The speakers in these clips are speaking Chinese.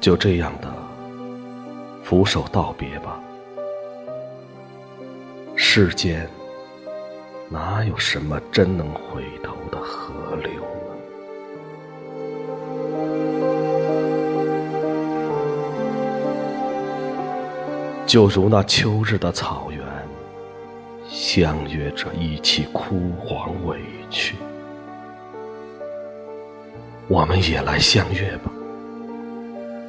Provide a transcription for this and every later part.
就这样的俯首道别吧。世间哪有什么真能回头的河流呢？就如那秋日的草原，相约着一起枯黄委屈。我们也来相约吧，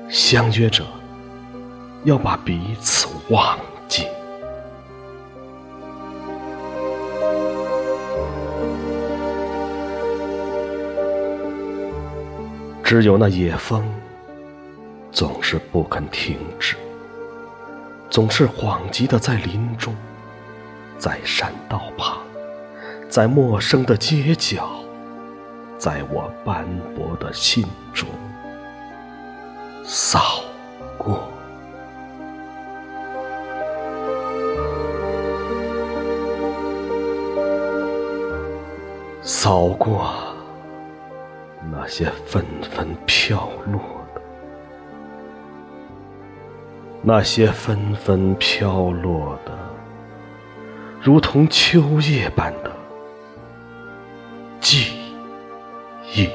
相约着要把彼此忘记。只有那野风，总是不肯停止。总是恍惚的在林中，在山道旁，在陌生的街角，在我斑驳的心中扫过，扫过那些纷纷飘落的。那些纷纷飘落的，如同秋叶般的记忆。